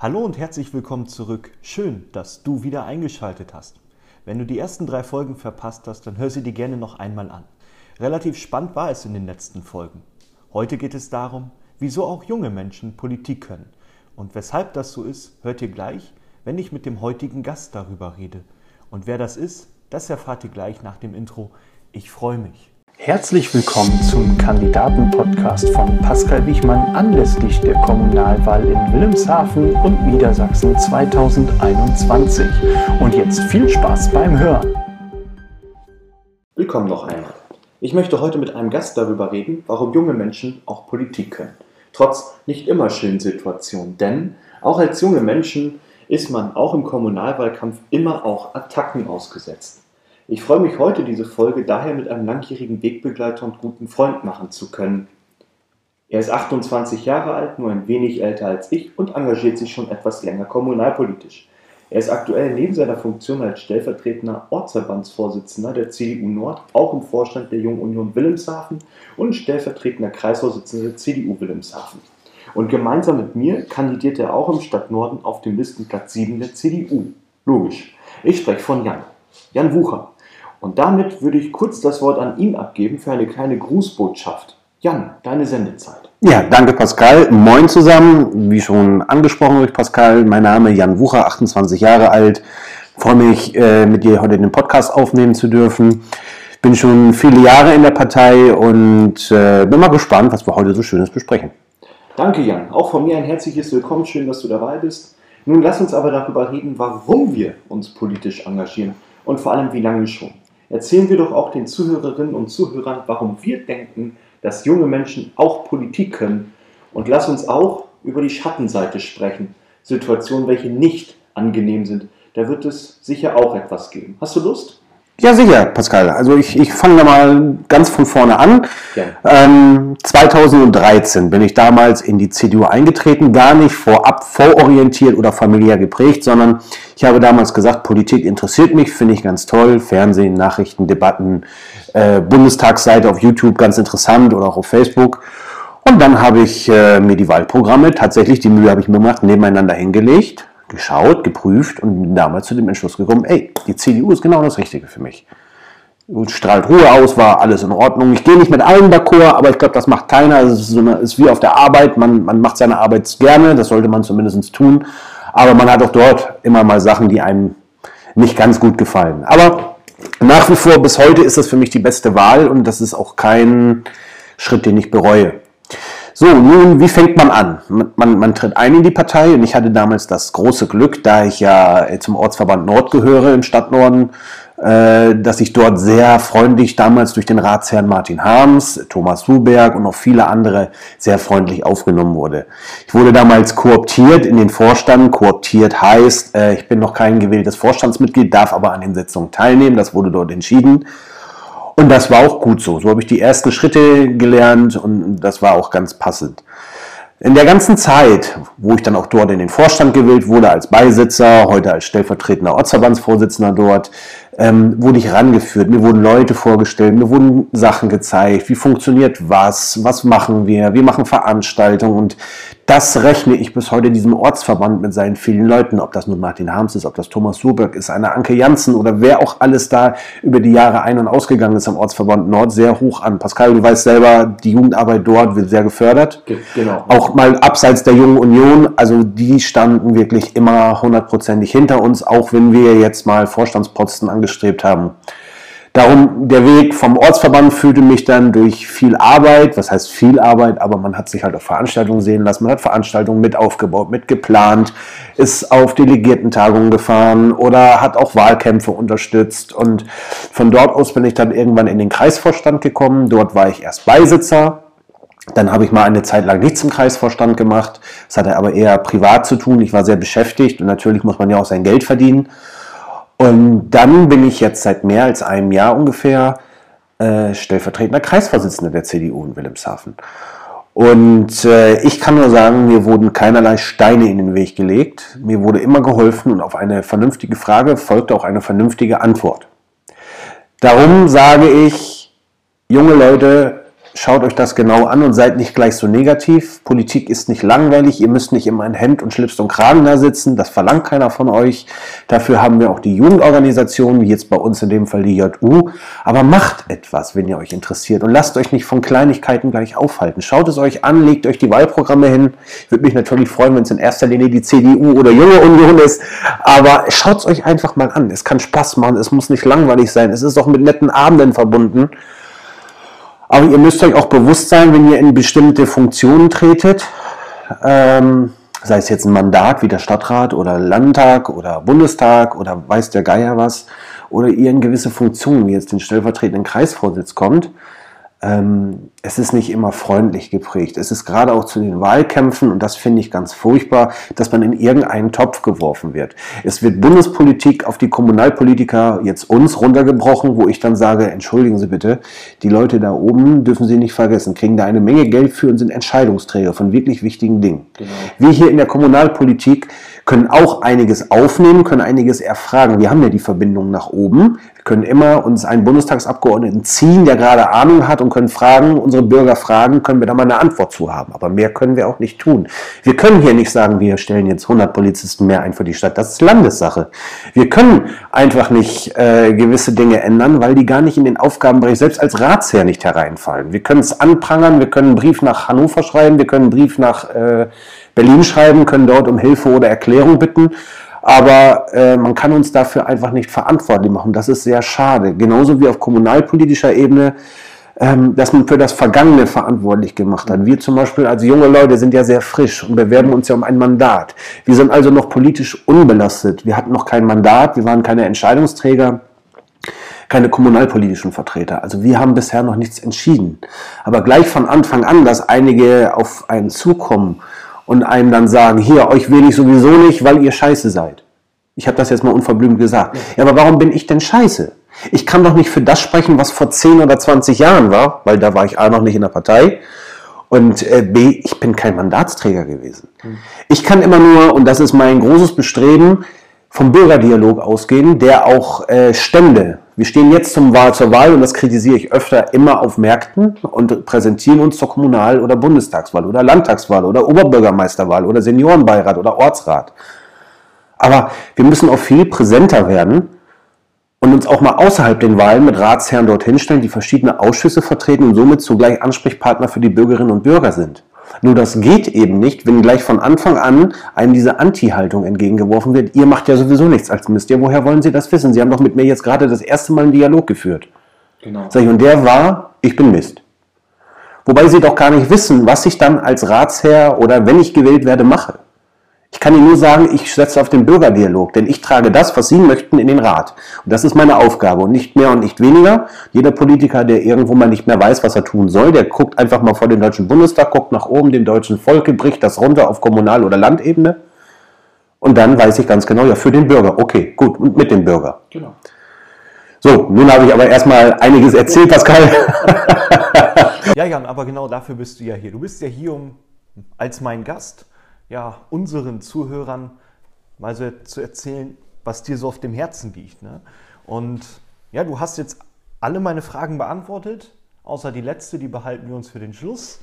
Hallo und herzlich willkommen zurück. Schön, dass du wieder eingeschaltet hast. Wenn du die ersten drei Folgen verpasst hast, dann hör sie dir gerne noch einmal an. Relativ spannend war es in den letzten Folgen. Heute geht es darum, wieso auch junge Menschen Politik können. Und weshalb das so ist, hört ihr gleich, wenn ich mit dem heutigen Gast darüber rede. Und wer das ist, das erfahrt ihr gleich nach dem Intro. Ich freue mich. Herzlich willkommen zum Kandidaten-Podcast von Pascal Wichmann anlässlich der Kommunalwahl in Wilhelmshaven und Niedersachsen 2021. Und jetzt viel Spaß beim Hören. Willkommen noch einmal. Ich möchte heute mit einem Gast darüber reden, warum junge Menschen auch Politik können. Trotz nicht immer schönen Situationen. Denn auch als junge Menschen ist man auch im Kommunalwahlkampf immer auch Attacken ausgesetzt. Ich freue mich heute, diese Folge daher mit einem langjährigen Wegbegleiter und guten Freund machen zu können. Er ist 28 Jahre alt, nur ein wenig älter als ich und engagiert sich schon etwas länger kommunalpolitisch. Er ist aktuell neben seiner Funktion als stellvertretender Ortsverbandsvorsitzender der CDU Nord auch im Vorstand der Jungen Union Wilhelmshaven und stellvertretender Kreisvorsitzender der CDU Wilhelmshaven. Und gemeinsam mit mir kandidiert er auch im Stadtnorden auf dem Listenplatz 7 der CDU. Logisch. Ich spreche von Jan. Jan Wucher. Und damit würde ich kurz das Wort an ihn abgeben für eine kleine Grußbotschaft. Jan, deine Sendezeit. Ja, danke Pascal. Moin zusammen. Wie schon angesprochen durch Pascal, mein Name Jan Wucher, 28 Jahre alt. Ich freue mich, äh, mit dir heute den Podcast aufnehmen zu dürfen. Bin schon viele Jahre in der Partei und äh, bin mal gespannt, was wir heute so Schönes besprechen. Danke, Jan. Auch von mir ein herzliches Willkommen. Schön, dass du dabei bist. Nun lass uns aber darüber reden, warum wir uns politisch engagieren und vor allem wie lange schon. Erzählen wir doch auch den Zuhörerinnen und Zuhörern, warum wir denken, dass junge Menschen auch Politik können. Und lass uns auch über die Schattenseite sprechen. Situationen, welche nicht angenehm sind. Da wird es sicher auch etwas geben. Hast du Lust? Ja, sicher, Pascal. Also ich, ich fange da mal ganz von vorne an. Ähm, 2013 bin ich damals in die CDU eingetreten, gar nicht vorab vororientiert oder familiär geprägt, sondern ich habe damals gesagt, Politik interessiert mich, finde ich ganz toll. Fernsehen, Nachrichten, Debatten, äh, Bundestagsseite auf YouTube ganz interessant oder auch auf Facebook. Und dann habe ich äh, mir die Wahlprogramme, tatsächlich die Mühe habe ich mir gemacht, nebeneinander hingelegt geschaut, geprüft und bin damals zu dem Entschluss gekommen, ey, die CDU ist genau das Richtige für mich. Und strahlt Ruhe aus, war alles in Ordnung. Ich gehe nicht mit allen d'accord, aber ich glaube, das macht keiner. Es ist, so ist wie auf der Arbeit. Man, man macht seine Arbeit gerne, das sollte man zumindest tun. Aber man hat auch dort immer mal Sachen, die einem nicht ganz gut gefallen. Aber nach wie vor, bis heute ist das für mich die beste Wahl und das ist auch kein Schritt, den ich bereue. So, nun, wie fängt man an? Man, man, tritt ein in die Partei und ich hatte damals das große Glück, da ich ja zum Ortsverband Nord gehöre im Stadtnorden, äh, dass ich dort sehr freundlich damals durch den Ratsherrn Martin Harms, Thomas Suberg und noch viele andere sehr freundlich aufgenommen wurde. Ich wurde damals kooptiert in den Vorstand. Kooptiert heißt, äh, ich bin noch kein gewähltes Vorstandsmitglied, darf aber an den Sitzungen teilnehmen. Das wurde dort entschieden. Und das war auch gut so. So habe ich die ersten Schritte gelernt und das war auch ganz passend. In der ganzen Zeit, wo ich dann auch dort in den Vorstand gewählt wurde, als Beisitzer, heute als stellvertretender Ortsverbandsvorsitzender dort, ähm, wurde ich rangeführt, mir wurden Leute vorgestellt, mir wurden Sachen gezeigt, wie funktioniert was, was machen wir, wir machen Veranstaltungen und das rechne ich bis heute diesem Ortsverband mit seinen vielen Leuten, ob das nun Martin Harms ist, ob das Thomas Surberg ist, eine Anke Janssen oder wer auch alles da über die Jahre ein- und ausgegangen ist am Ortsverband Nord, sehr hoch an. Pascal, du weißt selber, die Jugendarbeit dort wird sehr gefördert. Genau. Auch mal abseits der Jungen Union, also die standen wirklich immer hundertprozentig hinter uns, auch wenn wir jetzt mal Vorstandsposten angestrebt haben. Darum, der Weg vom Ortsverband führte mich dann durch viel Arbeit, was heißt viel Arbeit, aber man hat sich halt auf Veranstaltungen sehen lassen, man hat Veranstaltungen mit aufgebaut, mit geplant, ist auf Delegiertentagungen gefahren oder hat auch Wahlkämpfe unterstützt. Und von dort aus bin ich dann irgendwann in den Kreisvorstand gekommen, dort war ich erst Beisitzer, dann habe ich mal eine Zeit lang nichts im Kreisvorstand gemacht, das hatte aber eher privat zu tun, ich war sehr beschäftigt und natürlich muss man ja auch sein Geld verdienen und dann bin ich jetzt seit mehr als einem Jahr ungefähr äh, stellvertretender Kreisvorsitzender der CDU in Wilhelmshaven. Und äh, ich kann nur sagen, mir wurden keinerlei Steine in den Weg gelegt. Mir wurde immer geholfen und auf eine vernünftige Frage folgte auch eine vernünftige Antwort. Darum sage ich, junge Leute, Schaut euch das genau an und seid nicht gleich so negativ. Politik ist nicht langweilig. Ihr müsst nicht immer in Hemd und Schlips und Kragen da sitzen. Das verlangt keiner von euch. Dafür haben wir auch die Jugendorganisationen, wie jetzt bei uns in dem Fall die JU. Aber macht etwas, wenn ihr euch interessiert und lasst euch nicht von Kleinigkeiten gleich aufhalten. Schaut es euch an, legt euch die Wahlprogramme hin. Ich würde mich natürlich freuen, wenn es in erster Linie die CDU oder Junge Union ist. Aber schaut es euch einfach mal an. Es kann Spaß machen. Es muss nicht langweilig sein. Es ist auch mit netten Abenden verbunden. Aber ihr müsst euch auch bewusst sein, wenn ihr in bestimmte Funktionen tretet, ähm, sei es jetzt ein Mandat wie der Stadtrat oder Landtag oder Bundestag oder weiß der Geier was, oder ihr in gewisse Funktionen, wie jetzt den stellvertretenden Kreisvorsitz kommt, ähm, es ist nicht immer freundlich geprägt. Es ist gerade auch zu den Wahlkämpfen, und das finde ich ganz furchtbar, dass man in irgendeinen Topf geworfen wird. Es wird Bundespolitik auf die Kommunalpolitiker, jetzt uns, runtergebrochen, wo ich dann sage, entschuldigen Sie bitte, die Leute da oben dürfen Sie nicht vergessen, kriegen da eine Menge Geld für und sind Entscheidungsträger von wirklich wichtigen Dingen. Genau. Wir hier in der Kommunalpolitik können auch einiges aufnehmen, können einiges erfragen. Wir haben ja die Verbindung nach oben. Wir können immer uns einen Bundestagsabgeordneten ziehen, der gerade Ahnung hat und können fragen, unsere Bürger fragen, können wir da mal eine Antwort zu haben. Aber mehr können wir auch nicht tun. Wir können hier nicht sagen, wir stellen jetzt 100 Polizisten mehr ein für die Stadt. Das ist Landessache. Wir können einfach nicht äh, gewisse Dinge ändern, weil die gar nicht in den Aufgabenbereich selbst als Ratsherr nicht hereinfallen. Wir können es anprangern, wir können einen Brief nach Hannover schreiben, wir können einen Brief nach äh, Berlin schreiben, können dort um Hilfe oder Erklärung bitten. Aber äh, man kann uns dafür einfach nicht verantwortlich machen. Das ist sehr schade. Genauso wie auf kommunalpolitischer Ebene, ähm, dass man für das Vergangene verantwortlich gemacht hat. Wir zum Beispiel als junge Leute sind ja sehr frisch und bewerben uns ja um ein Mandat. Wir sind also noch politisch unbelastet. Wir hatten noch kein Mandat, wir waren keine Entscheidungsträger keine kommunalpolitischen Vertreter. Also wir haben bisher noch nichts entschieden. Aber gleich von Anfang an, dass einige auf einen zukommen und einem dann sagen, hier, euch will ich sowieso nicht, weil ihr scheiße seid. Ich habe das jetzt mal unverblümt gesagt. Ja, aber warum bin ich denn scheiße? Ich kann doch nicht für das sprechen, was vor 10 oder 20 Jahren war, weil da war ich A noch nicht in der Partei und äh, B, ich bin kein Mandatsträger gewesen. Ich kann immer nur, und das ist mein großes Bestreben, vom Bürgerdialog ausgehen, der auch äh, Stände. Wir stehen jetzt zum Wahl, zur Wahl und das kritisiere ich öfter immer auf Märkten und präsentieren uns zur Kommunal- oder Bundestagswahl oder Landtagswahl oder Oberbürgermeisterwahl oder Seniorenbeirat oder Ortsrat. Aber wir müssen auch viel präsenter werden und uns auch mal außerhalb den Wahlen mit Ratsherren dorthin stellen, die verschiedene Ausschüsse vertreten und somit zugleich Ansprechpartner für die Bürgerinnen und Bürger sind. Nur das geht eben nicht, wenn gleich von Anfang an einem diese Anti-Haltung entgegengeworfen wird. Ihr macht ja sowieso nichts als Mist. Ja, woher wollen Sie das wissen? Sie haben doch mit mir jetzt gerade das erste Mal einen Dialog geführt. Genau. Sag ich, und der war, ich bin Mist. Wobei Sie doch gar nicht wissen, was ich dann als Ratsherr oder wenn ich gewählt werde, mache. Ich kann Ihnen nur sagen, ich setze auf den Bürgerdialog, denn ich trage das, was Sie möchten, in den Rat. Und das ist meine Aufgabe und nicht mehr und nicht weniger. Jeder Politiker, der irgendwo mal nicht mehr weiß, was er tun soll, der guckt einfach mal vor den Deutschen Bundestag, guckt nach oben, dem deutschen Volke, bricht das runter auf Kommunal- oder Landebene. Und dann weiß ich ganz genau, ja, für den Bürger. Okay, gut, und mit dem Bürger. Genau. So, nun habe ich aber erstmal einiges erzählt, Pascal. ja, Jan, aber genau dafür bist du ja hier. Du bist ja hier um, als mein Gast ja, unseren Zuhörern mal so zu erzählen, was dir so auf dem Herzen liegt. Ne? Und ja, du hast jetzt alle meine Fragen beantwortet, außer die letzte, die behalten wir uns für den Schluss.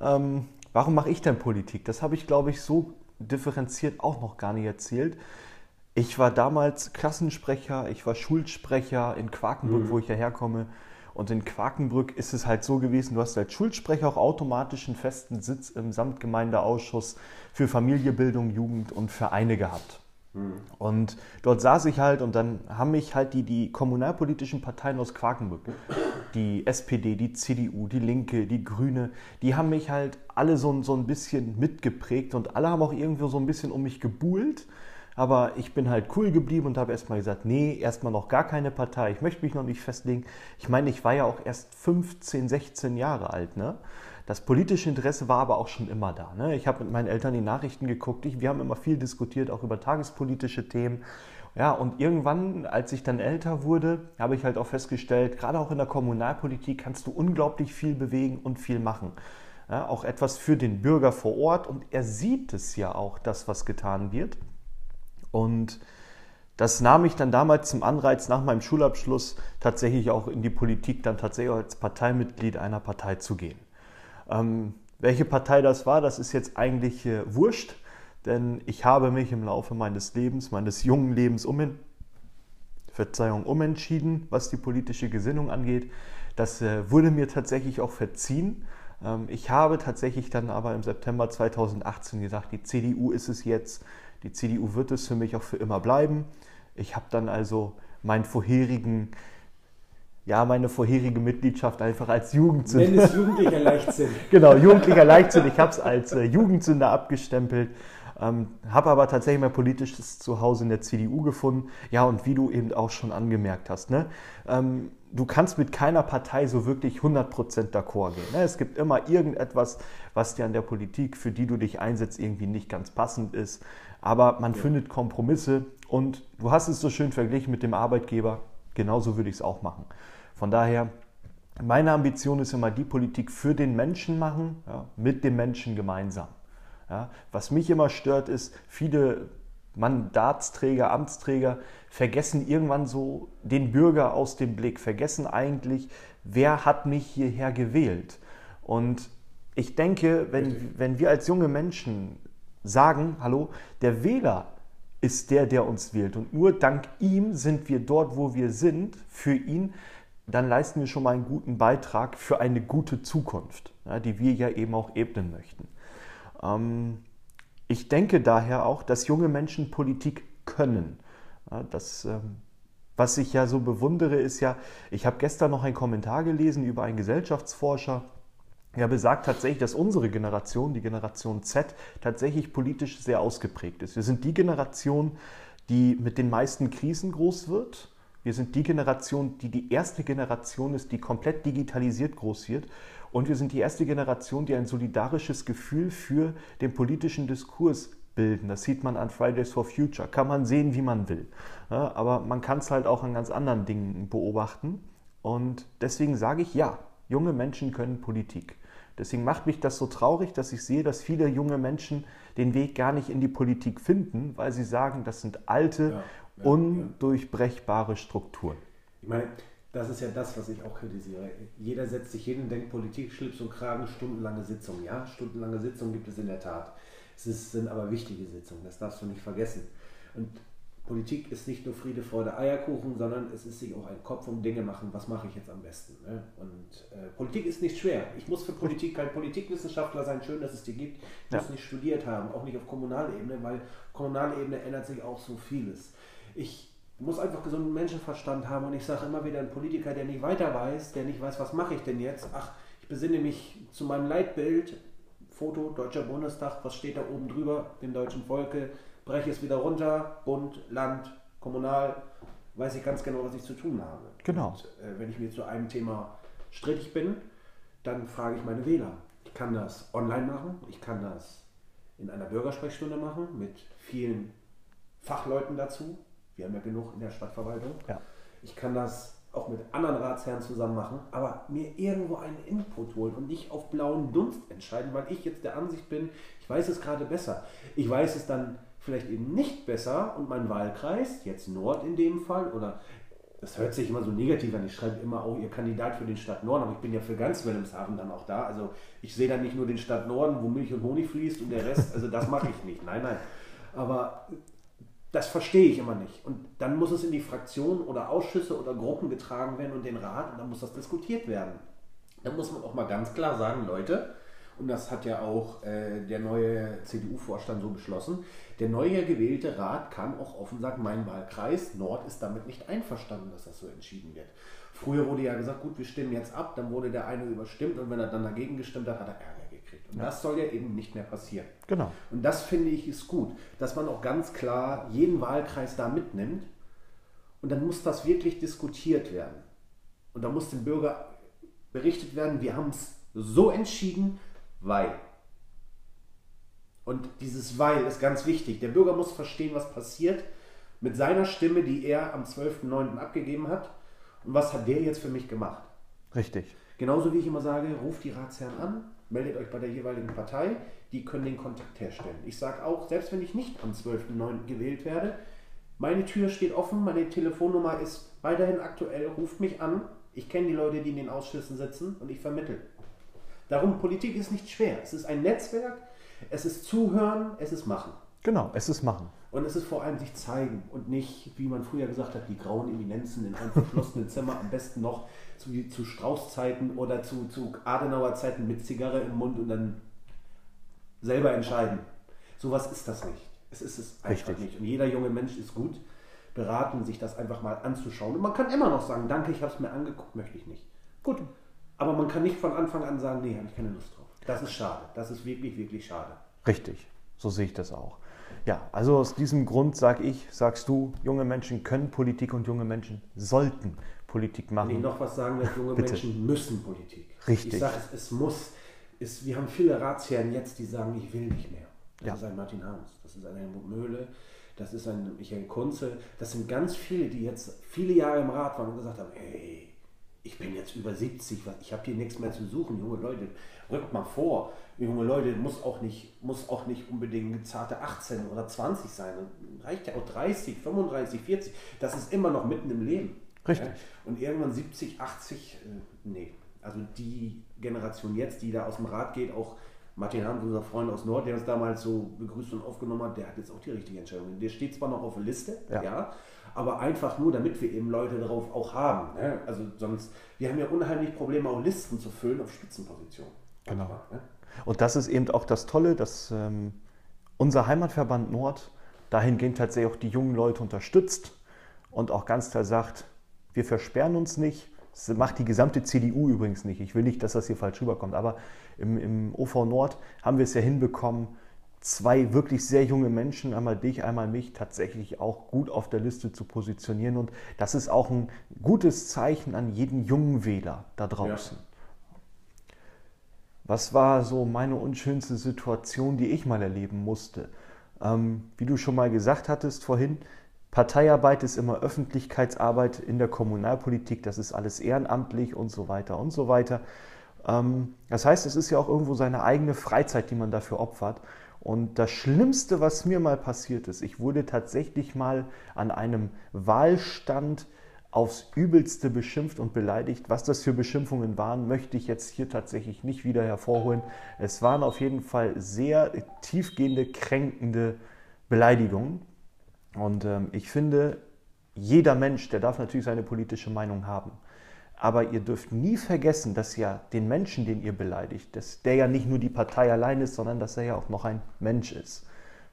Ähm, warum mache ich denn Politik? Das habe ich, glaube ich, so differenziert auch noch gar nicht erzählt. Ich war damals Klassensprecher, ich war Schulsprecher in Quakenburg, mhm. wo ich ja herkomme. Und in Quakenbrück ist es halt so gewesen, du hast als Schulsprecher auch automatisch einen festen Sitz im Samtgemeindeausschuss für Familiebildung, Jugend und Vereine gehabt. Mhm. Und dort saß ich halt und dann haben mich halt die, die kommunalpolitischen Parteien aus Quakenbrück, die SPD, die CDU, die Linke, die Grüne, die haben mich halt alle so, so ein bisschen mitgeprägt und alle haben auch irgendwo so ein bisschen um mich gebuhlt. Aber ich bin halt cool geblieben und habe erstmal gesagt, nee, erstmal noch gar keine Partei. Ich möchte mich noch nicht festlegen. Ich meine, ich war ja auch erst 15, 16 Jahre alt. Ne? Das politische Interesse war aber auch schon immer da. Ne? Ich habe mit meinen Eltern die Nachrichten geguckt. Ich, wir haben immer viel diskutiert, auch über tagespolitische Themen. Ja, und irgendwann, als ich dann älter wurde, habe ich halt auch festgestellt, gerade auch in der Kommunalpolitik kannst du unglaublich viel bewegen und viel machen. Ja, auch etwas für den Bürger vor Ort und er sieht es ja auch, das, was getan wird. Und das nahm ich dann damals zum Anreiz, nach meinem Schulabschluss tatsächlich auch in die Politik, dann tatsächlich als Parteimitglied einer Partei zu gehen. Ähm, welche Partei das war, das ist jetzt eigentlich äh, wurscht, denn ich habe mich im Laufe meines Lebens, meines jungen Lebens umen Verzeihung, umentschieden, was die politische Gesinnung angeht. Das äh, wurde mir tatsächlich auch verziehen. Ähm, ich habe tatsächlich dann aber im September 2018 gesagt, die CDU ist es jetzt, die CDU wird es für mich auch für immer bleiben. Ich habe dann also meinen vorherigen, ja, meine vorherige Mitgliedschaft einfach als Jugendsünder. Nenn es jugendlicher Leichtsinn. genau, jugendlicher Leichtsinn. Ich habe es als äh, Jugendsünder abgestempelt. Ähm, habe aber tatsächlich mein politisches Zuhause in der CDU gefunden. Ja, und wie du eben auch schon angemerkt hast, ne? Ähm, du kannst mit keiner Partei so wirklich 100% d'accord gehen. Ne? Es gibt immer irgendetwas, was dir an der Politik, für die du dich einsetzt, irgendwie nicht ganz passend ist. Aber man ja. findet Kompromisse und du hast es so schön verglichen mit dem Arbeitgeber. Genauso würde ich es auch machen. Von daher, meine Ambition ist immer, die Politik für den Menschen machen, ja, mit dem Menschen gemeinsam. Ja, was mich immer stört, ist, viele Mandatsträger, Amtsträger vergessen irgendwann so den Bürger aus dem Blick, vergessen eigentlich, wer hat mich hierher gewählt. Und ich denke, wenn, wenn wir als junge Menschen sagen, hallo, der Wähler ist der, der uns wählt und nur dank ihm sind wir dort, wo wir sind, für ihn, dann leisten wir schon mal einen guten Beitrag für eine gute Zukunft, ja, die wir ja eben auch ebnen möchten. Ähm, ich denke daher auch, dass junge Menschen Politik können. Ja, das, ähm, was ich ja so bewundere, ist ja, ich habe gestern noch einen Kommentar gelesen über einen Gesellschaftsforscher, er besagt tatsächlich, dass unsere Generation, die Generation Z, tatsächlich politisch sehr ausgeprägt ist. Wir sind die Generation, die mit den meisten Krisen groß wird. Wir sind die Generation, die die erste Generation ist, die komplett digitalisiert groß wird. Und wir sind die erste Generation, die ein solidarisches Gefühl für den politischen Diskurs bilden. Das sieht man an Fridays for Future. Kann man sehen, wie man will. Ja, aber man kann es halt auch an ganz anderen Dingen beobachten. Und deswegen sage ich ja, junge Menschen können Politik. Deswegen macht mich das so traurig, dass ich sehe, dass viele junge Menschen den Weg gar nicht in die Politik finden, weil sie sagen, das sind alte, ja, ja, undurchbrechbare Strukturen. Ich meine, das ist ja das, was ich auch kritisiere. Jeder setzt sich hin und denkt, Politik, Schlips und Kragen, stundenlange Sitzungen. Ja, stundenlange Sitzungen gibt es in der Tat. Es sind aber wichtige Sitzungen, das darfst du nicht vergessen. Und Politik ist nicht nur Friede, Freude, Eierkuchen, sondern es ist sich auch ein Kopf um Dinge machen, was mache ich jetzt am besten. Ne? Und äh, Politik ist nicht schwer. Ich muss für Politik kein Politikwissenschaftler sein, schön, dass es die gibt. Ich ja. muss nicht studiert haben, auch nicht auf Kommunalebene, weil Kommunalebene ändert sich auch so vieles. Ich muss einfach gesunden Menschenverstand haben und ich sage immer wieder, ein Politiker, der nicht weiter weiß, der nicht weiß, was mache ich denn jetzt, ach, ich besinne mich zu meinem Leitbild, Foto, Deutscher Bundestag, was steht da oben drüber, dem deutschen Volke, breche es wieder runter, Bund, Land, Kommunal, weiß ich ganz genau, was ich zu tun habe. Genau. Und, äh, wenn ich mir zu einem Thema strittig bin, dann frage ich meine Wähler. Ich kann das online machen, ich kann das in einer Bürgersprechstunde machen mit vielen Fachleuten dazu. Wir haben ja genug in der Stadtverwaltung. Ja. Ich kann das auch mit anderen Ratsherren zusammen machen, aber mir irgendwo einen Input holen und nicht auf blauen Dunst entscheiden, weil ich jetzt der Ansicht bin, ich weiß es gerade besser. Ich weiß es dann vielleicht eben nicht besser und mein Wahlkreis, jetzt Nord in dem Fall, oder das hört sich immer so negativ an, ich schreibe immer auch, ihr Kandidat für den Stadt Norden, aber ich bin ja für ganz Wilhelmshaven dann auch da. Also ich sehe dann nicht nur den Stadt Norden, wo Milch und Honig fließt und der Rest, also das mache ich nicht. Nein, nein. Aber das verstehe ich immer nicht. Und dann muss es in die Fraktion oder Ausschüsse oder Gruppen getragen werden und den Rat und dann muss das diskutiert werden. Dann muss man auch mal ganz klar sagen, Leute, und das hat ja auch äh, der neue CDU-Vorstand so beschlossen, der neue gewählte Rat kann auch offen sagen, mein Wahlkreis Nord ist damit nicht einverstanden, dass das so entschieden wird. Früher wurde ja gesagt, gut, wir stimmen jetzt ab, dann wurde der eine überstimmt und wenn er dann dagegen gestimmt hat, hat er Ärger gekriegt. Und ja. das soll ja eben nicht mehr passieren. Genau. Und das finde ich ist gut, dass man auch ganz klar jeden Wahlkreis da mitnimmt und dann muss das wirklich diskutiert werden. Und da muss dem Bürger berichtet werden, wir haben es so entschieden, weil. Und dieses Weil ist ganz wichtig. Der Bürger muss verstehen, was passiert mit seiner Stimme, die er am 12.09. abgegeben hat. Und was hat der jetzt für mich gemacht? Richtig. Genauso wie ich immer sage, ruft die Ratsherren an, meldet euch bei der jeweiligen Partei, die können den Kontakt herstellen. Ich sage auch, selbst wenn ich nicht am 12.09. gewählt werde, Meine Tür steht offen, meine Telefonnummer ist weiterhin aktuell, ruft mich an. Ich kenne die Leute, die in den Ausschüssen sitzen und ich vermittle. Darum, Politik ist nicht schwer. Es ist ein Netzwerk, es ist Zuhören, es ist Machen. Genau, es ist Machen. Und es ist vor allem sich zeigen und nicht, wie man früher gesagt hat, die grauen Eminenzen in einem verschlossenen Zimmer, am besten noch zu, zu Strauß-Zeiten oder zu, zu Adenauer-Zeiten mit Zigarre im Mund und dann selber entscheiden. Sowas ist das nicht. Es ist es einfach Richtig. nicht. Und jeder junge Mensch ist gut beraten, sich das einfach mal anzuschauen. Und man kann immer noch sagen, danke, ich habe es mir angeguckt, möchte ich nicht. Gut. Aber man kann nicht von Anfang an sagen, nee, habe ich keine Lust drauf. Das ist schade. Das ist wirklich, wirklich schade. Richtig. So sehe ich das auch. Ja, also aus diesem Grund sage ich, sagst du, junge Menschen können Politik und junge Menschen sollten Politik machen. Wenn ich noch was sagen will, junge. Menschen müssen Politik. Richtig. Ich sage es, es muss. Es, wir haben viele Ratsherren jetzt, die sagen, ich will nicht mehr. Das ja. ist ein Martin Harms, das ist ein Helmut Möhle, das ist ein Michael Kunze. Das sind ganz viele, die jetzt viele Jahre im Rat waren und gesagt haben, hey, ich bin jetzt über 70, ich habe hier nichts mehr zu suchen, junge Leute, rückt mal vor. Junge Leute, muss auch nicht, muss auch nicht unbedingt zarte 18 oder 20 sein. Reicht ja auch 30, 35, 40. Das ist immer noch mitten im Leben. Richtig. Ja? Und irgendwann 70, 80, äh, nee. Also die Generation jetzt, die da aus dem Rat geht, auch Martin Hans, unser Freund aus Nord, der uns damals so begrüßt und aufgenommen hat, der hat jetzt auch die richtige Entscheidung. Der steht zwar noch auf der Liste, ja, ja aber einfach nur, damit wir eben Leute darauf auch haben. Ne? Also sonst, wir haben ja unheimlich Probleme, auch Listen zu füllen auf Spitzenpositionen. Genau. Ne? Und das ist eben auch das Tolle, dass ähm, unser Heimatverband Nord dahingehend tatsächlich auch die jungen Leute unterstützt und auch ganz klar sagt, wir versperren uns nicht. Das macht die gesamte CDU übrigens nicht. Ich will nicht, dass das hier falsch rüberkommt. Aber im, im OV Nord haben wir es ja hinbekommen, zwei wirklich sehr junge Menschen, einmal dich, einmal mich, tatsächlich auch gut auf der Liste zu positionieren. Und das ist auch ein gutes Zeichen an jeden jungen Wähler da draußen. Ja. Was war so meine unschönste Situation, die ich mal erleben musste? Ähm, wie du schon mal gesagt hattest vorhin, Parteiarbeit ist immer Öffentlichkeitsarbeit in der Kommunalpolitik, das ist alles ehrenamtlich und so weiter und so weiter. Ähm, das heißt, es ist ja auch irgendwo seine eigene Freizeit, die man dafür opfert. Und das Schlimmste, was mir mal passiert ist, ich wurde tatsächlich mal an einem Wahlstand aufs Übelste beschimpft und beleidigt. Was das für Beschimpfungen waren, möchte ich jetzt hier tatsächlich nicht wieder hervorholen. Es waren auf jeden Fall sehr tiefgehende, kränkende Beleidigungen. Und ähm, ich finde, jeder Mensch, der darf natürlich seine politische Meinung haben. Aber ihr dürft nie vergessen, dass ja den Menschen, den ihr beleidigt, dass der ja nicht nur die Partei allein ist, sondern dass er ja auch noch ein Mensch ist.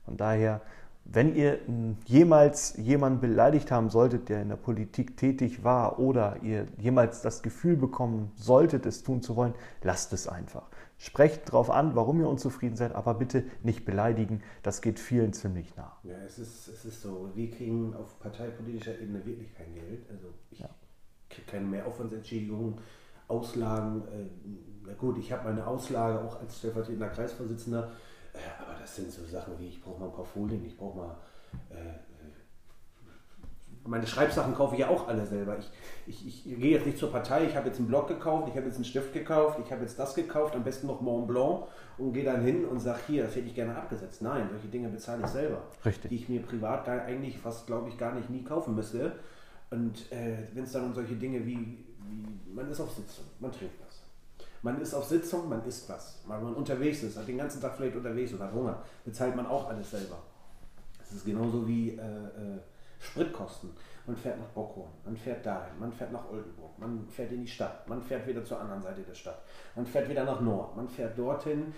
Von daher, wenn ihr jemals jemanden beleidigt haben solltet, der in der Politik tätig war, oder ihr jemals das Gefühl bekommen solltet, es tun zu wollen, lasst es einfach. Sprecht darauf an, warum ihr unzufrieden seid, aber bitte nicht beleidigen. Das geht vielen ziemlich nah. Ja, es ist, es ist so, wir kriegen auf parteipolitischer Ebene wirklich kein Geld. Also ich ja. Keine Mehraufwandsentschädigung, Auslagen. Äh, na gut, ich habe meine Auslage auch als stellvertretender Kreisvorsitzender, äh, aber das sind so Sachen wie, ich brauche mal ein paar Folien, ich brauche mal äh, meine Schreibsachen kaufe ich ja auch alle selber. Ich, ich, ich gehe jetzt nicht zur Partei, ich habe jetzt einen Block gekauft, ich habe jetzt einen Stift gekauft, ich habe jetzt das gekauft, am besten noch Mont Blanc und gehe dann hin und sage, hier, das hätte ich gerne abgesetzt. Nein, solche Dinge bezahle ich selber. Richtig. Die ich mir privat gar, eigentlich fast, glaube ich, gar nicht nie kaufen müsste. Und äh, wenn es dann um solche Dinge wie, wie, man ist auf Sitzung, man trinkt was. Man ist auf Sitzung, man isst was. Weil man unterwegs ist, hat den ganzen Tag vielleicht unterwegs oder Hunger, bezahlt man auch alles selber. Das ist genauso wie... Äh, äh, Spritkosten. Man fährt nach Bockhorn, man fährt dahin, man fährt nach Oldenburg, man fährt in die Stadt, man fährt wieder zur anderen Seite der Stadt, man fährt wieder nach Nord, man fährt dorthin.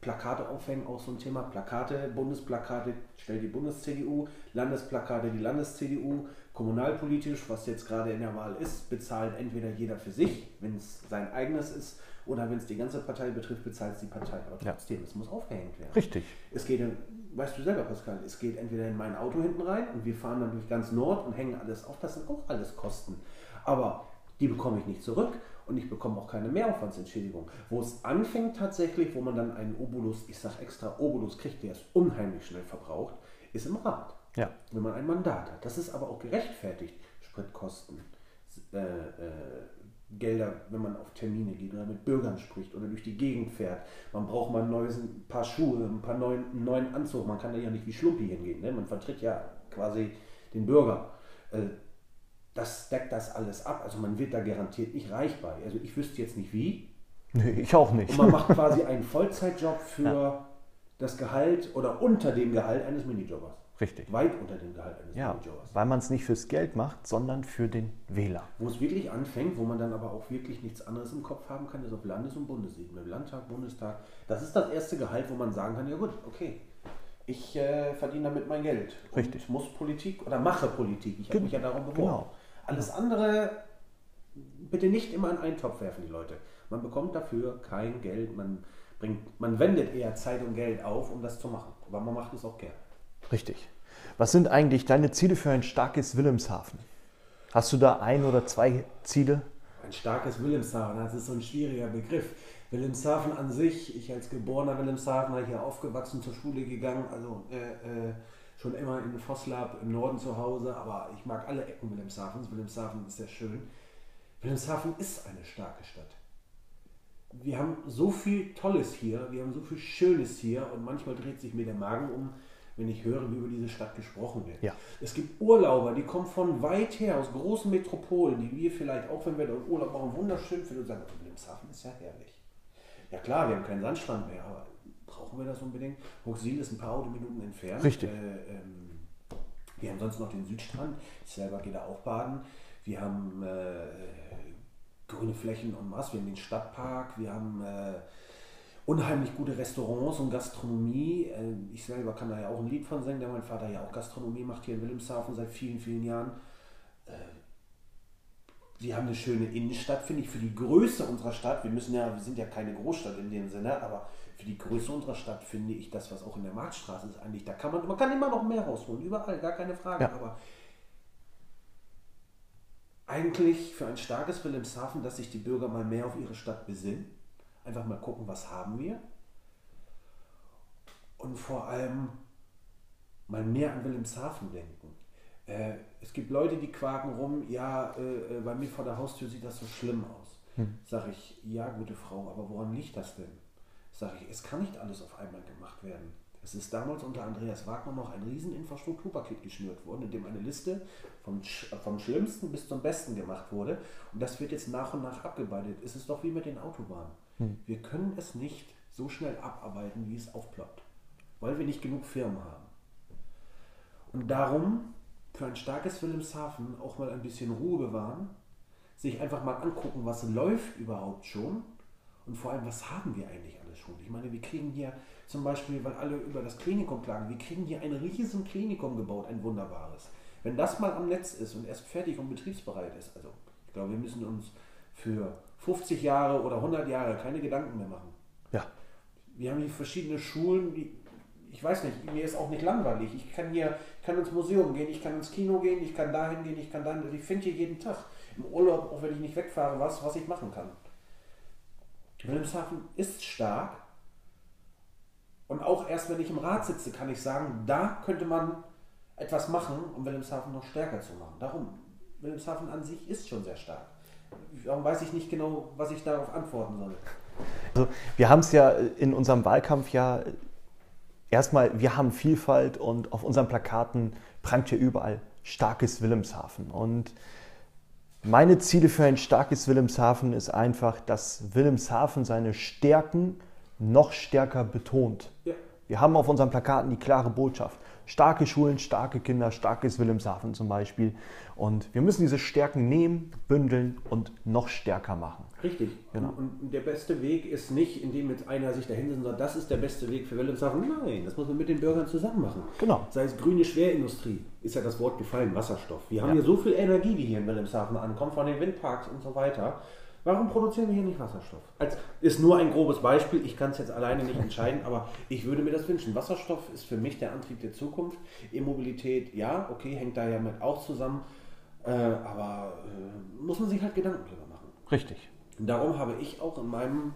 Plakate aufhängen, auch so ein Thema. Plakate, Bundesplakate stellt die Bundes-CDU, Landesplakate die Landes-CDU, kommunalpolitisch, was jetzt gerade in der Wahl ist, bezahlt entweder jeder für sich, wenn es sein eigenes ist, oder wenn es die ganze Partei betrifft, bezahlt es die Partei. Aber trotzdem, ja. es muss aufgehängt werden. Richtig. Es geht weißt du selber, Pascal, es geht entweder in mein Auto hinten rein und wir fahren dann durch ganz Nord und hängen alles auf. Das sind auch alles Kosten. Aber die bekomme ich nicht zurück und ich bekomme auch keine Mehraufwandsentschädigung. Wo es anfängt tatsächlich, wo man dann einen Obolus, ich sage extra Obolus kriegt, der ist unheimlich schnell verbraucht, ist im Rat. Ja. Wenn man ein Mandat hat. Das ist aber auch gerechtfertigt. Spritkosten, äh, äh, Gelder, wenn man auf Termine geht oder mit Bürgern spricht oder durch die Gegend fährt. Man braucht mal ein, neues, ein paar Schuhe, ein paar neuen, einen neuen Anzug. Man kann da ja nicht wie Schlumpi hingehen. Ne? Man vertritt ja quasi den Bürger. Äh, das deckt das alles ab. Also man wird da garantiert nicht reich bei. Also ich wüsste jetzt nicht wie. Nee, ich auch nicht. Und man macht quasi einen Vollzeitjob für ja. das Gehalt oder unter dem Gehalt eines Minijobbers. Richtig. Weit unter dem Gehalt eines ja, Minijobbers. Weil man es nicht fürs Geld macht, sondern für den Wähler. Wo es wirklich anfängt, wo man dann aber auch wirklich nichts anderes im Kopf haben kann, ist auf Landes- und Bundesebene. Landtag, Bundestag. Das ist das erste Gehalt, wo man sagen kann, ja gut, okay, ich äh, verdiene damit mein Geld. Richtig. Ich muss Politik oder mache Politik. Ich habe mich ja darum beworben. Genau. Alles andere bitte nicht immer in einen Topf werfen, die Leute. Man bekommt dafür kein Geld. Man, bringt, man wendet eher Zeit und Geld auf, um das zu machen. Aber man macht es auch gerne. Richtig. Was sind eigentlich deine Ziele für ein starkes Wilhelmshaven? Hast du da ein oder zwei Ziele? Ein starkes Wilhelmshaven, das ist so ein schwieriger Begriff. Wilhelmshaven an sich, ich als geborener Wilhelmshavener hier aufgewachsen, zur Schule gegangen, also äh, äh, schon immer in Vosslab im Norden zu Hause, aber ich mag alle Ecken Wilhelmshavens. Wilhelmshaven ist sehr schön. Wilhelmshaven ist eine starke Stadt. Wir haben so viel Tolles hier, wir haben so viel Schönes hier und manchmal dreht sich mir der Magen um, wenn ich höre, wie über diese Stadt gesprochen wird. Ja. Es gibt Urlauber, die kommen von weit her, aus großen Metropolen, die wir vielleicht, auch wenn wir dort Urlaub machen, wunderschön finden und sagen, Wilhelmshaven ist ja herrlich. Ja klar, wir haben keinen Sandstrand mehr, aber brauchen wir das unbedingt? Hochsil ist ein paar Autominuten entfernt. Richtig. Äh, ähm, wir haben sonst noch den Südstrand. Ich selber gehe da auch baden. Wir haben äh, grüne Flächen und was. Wir haben den Stadtpark. Wir haben äh, unheimlich gute Restaurants und Gastronomie. Äh, ich selber kann da ja auch ein Lied von singen, der mein Vater ja auch Gastronomie macht hier in Wilhelmshaven seit vielen, vielen Jahren. Äh, wir haben eine schöne Innenstadt, finde ich, für die Größe unserer Stadt. Wir müssen ja, wir sind ja keine Großstadt in dem Sinne, aber für die Größe unserer Stadt finde ich das, was auch in der Marktstraße ist, eigentlich, da kann man, man kann immer noch mehr rausholen, überall, gar keine Frage. Ja. Aber eigentlich für ein starkes Wilhelmshaven, dass sich die Bürger mal mehr auf ihre Stadt besinnen, einfach mal gucken, was haben wir und vor allem mal mehr an Wilhelmshaven denken. Äh, es gibt Leute, die quaken rum, ja, äh, äh, bei mir vor der Haustür sieht das so schlimm aus. Hm. Sag ich, ja, gute Frau, aber woran liegt das denn? Sag ich, es kann nicht alles auf einmal gemacht werden. Es ist damals unter Andreas Wagner noch ein Rieseninfrastrukturpaket geschnürt worden, in dem eine Liste vom, vom Schlimmsten bis zum Besten gemacht wurde. Und das wird jetzt nach und nach abgearbeitet. Es ist doch wie mit den Autobahnen. Hm. Wir können es nicht so schnell abarbeiten, wie es aufploppt, weil wir nicht genug Firmen haben. Und darum für ein starkes Wilhelmshaven auch mal ein bisschen Ruhe bewahren, sich einfach mal angucken, was läuft überhaupt schon und vor allem, was haben wir eigentlich alles schon. Ich meine, wir kriegen hier zum Beispiel, weil alle über das Klinikum klagen, wir kriegen hier ein riesen Klinikum gebaut, ein wunderbares. Wenn das mal am Netz ist und erst fertig und betriebsbereit ist, also ich glaube, wir müssen uns für 50 Jahre oder 100 Jahre keine Gedanken mehr machen. Ja. Wir haben hier verschiedene Schulen, die ich weiß nicht, mir ist auch nicht langweilig. Ich kann hier, kann ins Museum gehen, ich kann ins Kino gehen, ich kann dahin gehen, ich kann dahin. Ich finde hier jeden Tag im Urlaub, auch wenn ich nicht wegfahre, was, was ich machen kann. Wilhelmshaven ist stark. Und auch erst wenn ich im Rat sitze, kann ich sagen, da könnte man etwas machen, um Wilhelmshaven noch stärker zu machen. Darum, Wilhelmshaven an sich ist schon sehr stark. Warum weiß ich nicht genau, was ich darauf antworten soll. Also, wir haben es ja in unserem Wahlkampf ja erstmal, wir haben Vielfalt und auf unseren Plakaten prangt ja überall starkes Wilhelmshaven. Und meine Ziele für ein starkes Wilhelmshaven ist einfach, dass Wilhelmshaven seine Stärken noch stärker betont. Ja. Wir haben auf unseren Plakaten die klare Botschaft. Starke Schulen, starke Kinder, starkes Wilhelmshaven zum Beispiel. Und wir müssen diese Stärken nehmen, bündeln und noch stärker machen. Richtig. Genau. Und der beste Weg ist nicht, indem jetzt einer sich dahin und sagt, das ist der beste Weg für Wilhelmshaven. Nein, das muss man mit den Bürgern zusammen machen. Genau. Sei es grüne Schwerindustrie, ist ja das Wort gefallen, Wasserstoff. Wir haben ja. hier so viel Energie, die hier in Wilhelmshaven ankommt, von den Windparks und so weiter. Warum produzieren wir hier nicht Wasserstoff? Als, ist nur ein grobes Beispiel, ich kann es jetzt alleine nicht entscheiden, aber ich würde mir das wünschen. Wasserstoff ist für mich der Antrieb der Zukunft. E-Mobilität, ja, okay, hängt da ja mit auch zusammen, äh, aber äh, muss man sich halt Gedanken drüber machen. Richtig. Darum habe ich auch in meinem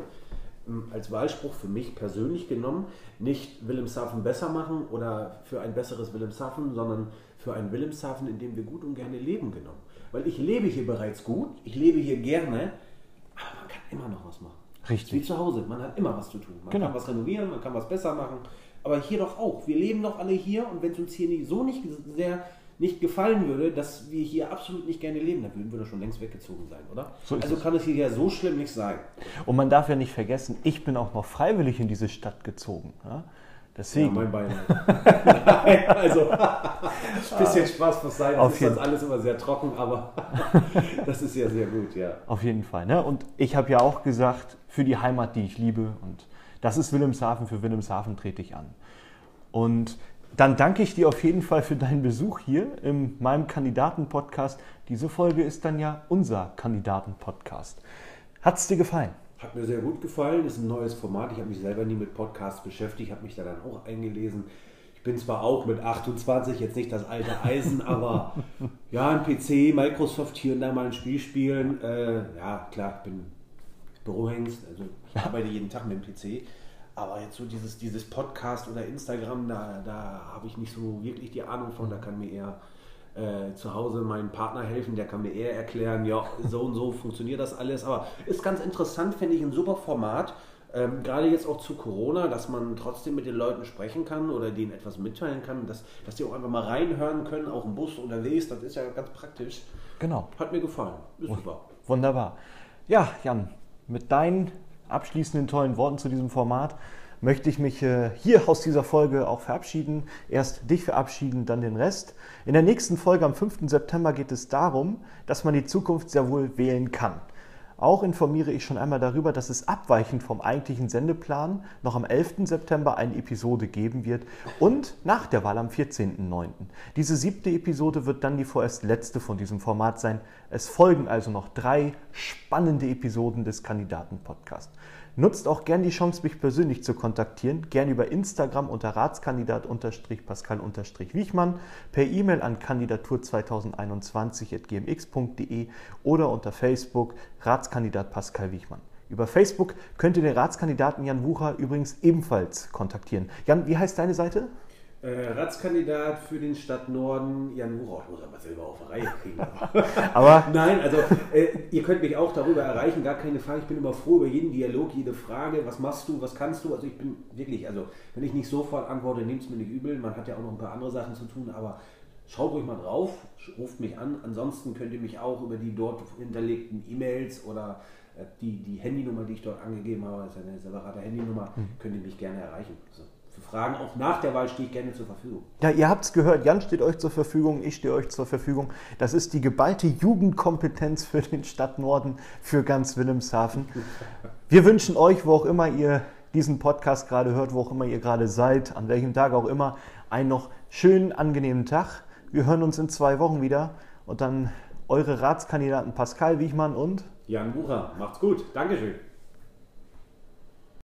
ähm, als Wahlspruch für mich persönlich genommen, nicht Wilhelmshaven besser machen oder für ein besseres Wilhelmshaven, sondern für ein Wilhelmshaven, in dem wir gut und gerne leben genommen. Weil ich lebe hier bereits gut, ich lebe hier gerne, immer noch was machen. Richtig. Wie zu Hause, man hat immer was zu tun. Man genau. kann was renovieren, man kann was besser machen. Aber hier doch auch. Wir leben doch alle hier und wenn es uns hier so nicht sehr nicht gefallen würde, dass wir hier absolut nicht gerne leben, dann würden wir doch schon längst weggezogen sein, oder? So also kann es hier ja so schlimm nicht sein. Und man darf ja nicht vergessen, ich bin auch noch freiwillig in diese Stadt gezogen. Ja? Deswegen. Ja, mein Bein. Nein, also ein bisschen Spaß muss sein. Das ist das alles immer sehr trocken, aber das ist ja sehr gut, ja. Auf jeden Fall. Ne? Und ich habe ja auch gesagt, für die Heimat, die ich liebe, und das ist Wilhelmshaven, für Wilhelmshaven trete ich an. Und dann danke ich dir auf jeden Fall für deinen Besuch hier in meinem Kandidaten-Podcast. Diese Folge ist dann ja unser Kandidaten-Podcast. Hat es dir gefallen? Hat mir sehr gut gefallen. Ist ein neues Format. Ich habe mich selber nie mit Podcasts beschäftigt, habe mich da dann auch eingelesen. Ich bin zwar auch mit 28 jetzt nicht das alte Eisen, aber ja, ein PC, Microsoft hier und da mal ein Spiel spielen. Äh, ja, klar, ich bin Bürohengst, also ich arbeite jeden Tag mit dem PC. Aber jetzt so dieses, dieses Podcast oder Instagram, da, da habe ich nicht so wirklich die Ahnung von. Da kann mir eher äh, zu Hause mein Partner helfen, der kann mir eher erklären, ja, so und so funktioniert das alles. Aber ist ganz interessant, finde ich, ein super Format. Ähm, gerade jetzt auch zu Corona, dass man trotzdem mit den Leuten sprechen kann oder denen etwas mitteilen kann, dass, dass die auch einfach mal reinhören können, auch im Bus unterwegs, das ist ja ganz praktisch. Genau. Hat mir gefallen. Ist super. Wunderbar. Ja, Jan, mit deinen abschließenden tollen Worten zu diesem Format möchte ich mich äh, hier aus dieser Folge auch verabschieden. Erst dich verabschieden, dann den Rest. In der nächsten Folge am 5. September geht es darum, dass man die Zukunft sehr wohl wählen kann. Auch informiere ich schon einmal darüber, dass es abweichend vom eigentlichen Sendeplan noch am 11. September eine Episode geben wird und nach der Wahl am 14.09. Diese siebte Episode wird dann die vorerst letzte von diesem Format sein. Es folgen also noch drei spannende Episoden des Kandidaten-Podcasts. Nutzt auch gern die Chance, mich persönlich zu kontaktieren. Gern über Instagram unter Ratskandidat-Pascal-Wiechmann, per E-Mail an kandidatur2021.gmx.de oder unter Facebook Ratskandidat Pascal Wiechmann. Über Facebook könnt ihr den Ratskandidaten Jan Wucher übrigens ebenfalls kontaktieren. Jan, wie heißt deine Seite? Äh, Ratskandidat für den Stadtnorden, Jan Wuroch, muss aber selber auf die Reihe kriegen. aber Nein, also äh, ihr könnt mich auch darüber erreichen, gar keine Frage. Ich bin immer froh über jeden Dialog, jede Frage, was machst du, was kannst du. Also ich bin wirklich, also wenn ich nicht sofort antworte, nehmt es mir nicht übel. Man hat ja auch noch ein paar andere Sachen zu tun, aber schaut ruhig mal drauf, ruft mich an. Ansonsten könnt ihr mich auch über die dort hinterlegten E-Mails oder äh, die, die Handynummer, die ich dort angegeben habe, das ist eine separate Handynummer, hm. könnt ihr mich gerne erreichen. So für Fragen. Auch nach der Wahl stehe ich gerne zur Verfügung. Ja, ihr habt es gehört. Jan steht euch zur Verfügung, ich stehe euch zur Verfügung. Das ist die geballte Jugendkompetenz für den Stadtnorden, für ganz Wilhelmshaven. Wir wünschen euch, wo auch immer ihr diesen Podcast gerade hört, wo auch immer ihr gerade seid, an welchem Tag auch immer, einen noch schönen, angenehmen Tag. Wir hören uns in zwei Wochen wieder und dann eure Ratskandidaten Pascal Wiechmann und Jan Bucher. Macht's gut. Dankeschön.